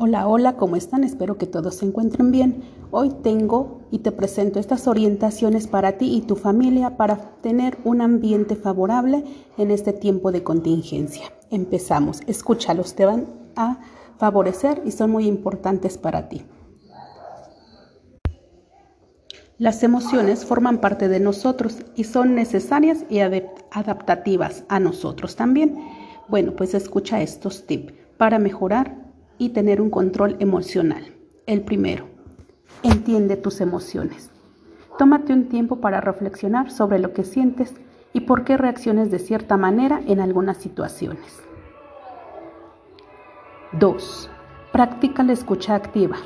Hola, hola, ¿cómo están? Espero que todos se encuentren bien. Hoy tengo y te presento estas orientaciones para ti y tu familia para tener un ambiente favorable en este tiempo de contingencia. Empezamos, escúchalos, te van a favorecer y son muy importantes para ti. Las emociones forman parte de nosotros y son necesarias y adaptativas a nosotros también. Bueno, pues escucha estos tips para mejorar y tener un control emocional. El primero, entiende tus emociones. Tómate un tiempo para reflexionar sobre lo que sientes y por qué reacciones de cierta manera en algunas situaciones. 2. Practica la escucha activa.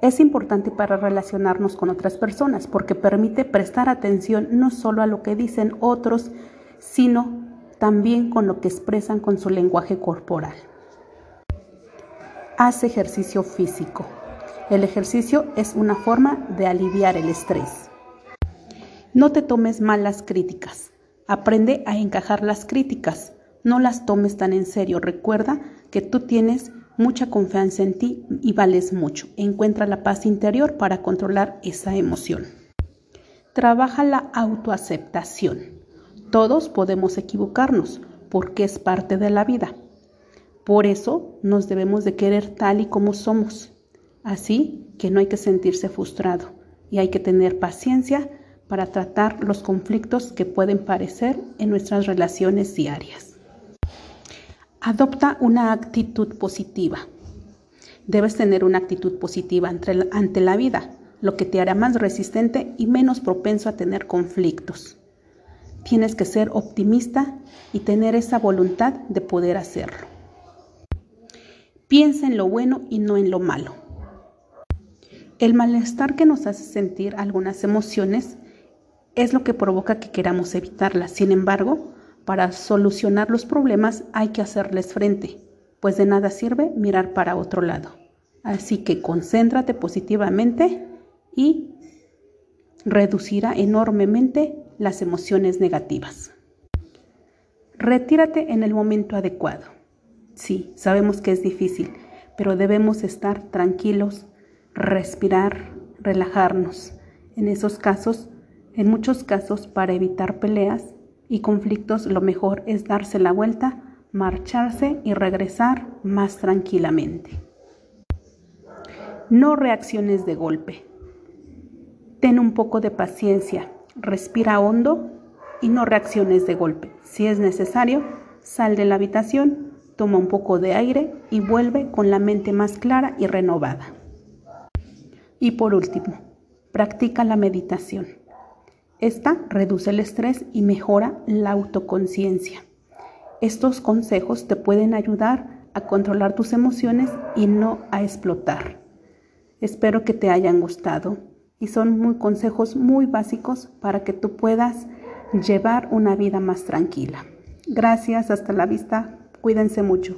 Es importante para relacionarnos con otras personas porque permite prestar atención no solo a lo que dicen otros, sino también con lo que expresan con su lenguaje corporal. Haz ejercicio físico. El ejercicio es una forma de aliviar el estrés. No te tomes malas críticas. Aprende a encajar las críticas. No las tomes tan en serio. Recuerda que tú tienes mucha confianza en ti y vales mucho. Encuentra la paz interior para controlar esa emoción. Trabaja la autoaceptación. Todos podemos equivocarnos porque es parte de la vida. Por eso nos debemos de querer tal y como somos. Así que no hay que sentirse frustrado y hay que tener paciencia para tratar los conflictos que pueden parecer en nuestras relaciones diarias. Adopta una actitud positiva. Debes tener una actitud positiva ante la vida, lo que te hará más resistente y menos propenso a tener conflictos. Tienes que ser optimista y tener esa voluntad de poder hacerlo. Piensa en lo bueno y no en lo malo. El malestar que nos hace sentir algunas emociones es lo que provoca que queramos evitarlas. Sin embargo, para solucionar los problemas hay que hacerles frente, pues de nada sirve mirar para otro lado. Así que concéntrate positivamente y reducirá enormemente las emociones negativas. Retírate en el momento adecuado. Sí, sabemos que es difícil, pero debemos estar tranquilos, respirar, relajarnos. En esos casos, en muchos casos, para evitar peleas y conflictos, lo mejor es darse la vuelta, marcharse y regresar más tranquilamente. No reacciones de golpe. Ten un poco de paciencia, respira hondo y no reacciones de golpe. Si es necesario, sal de la habitación Toma un poco de aire y vuelve con la mente más clara y renovada. Y por último, practica la meditación. Esta reduce el estrés y mejora la autoconciencia. Estos consejos te pueden ayudar a controlar tus emociones y no a explotar. Espero que te hayan gustado y son muy consejos muy básicos para que tú puedas llevar una vida más tranquila. Gracias, hasta la vista. Cuídense mucho.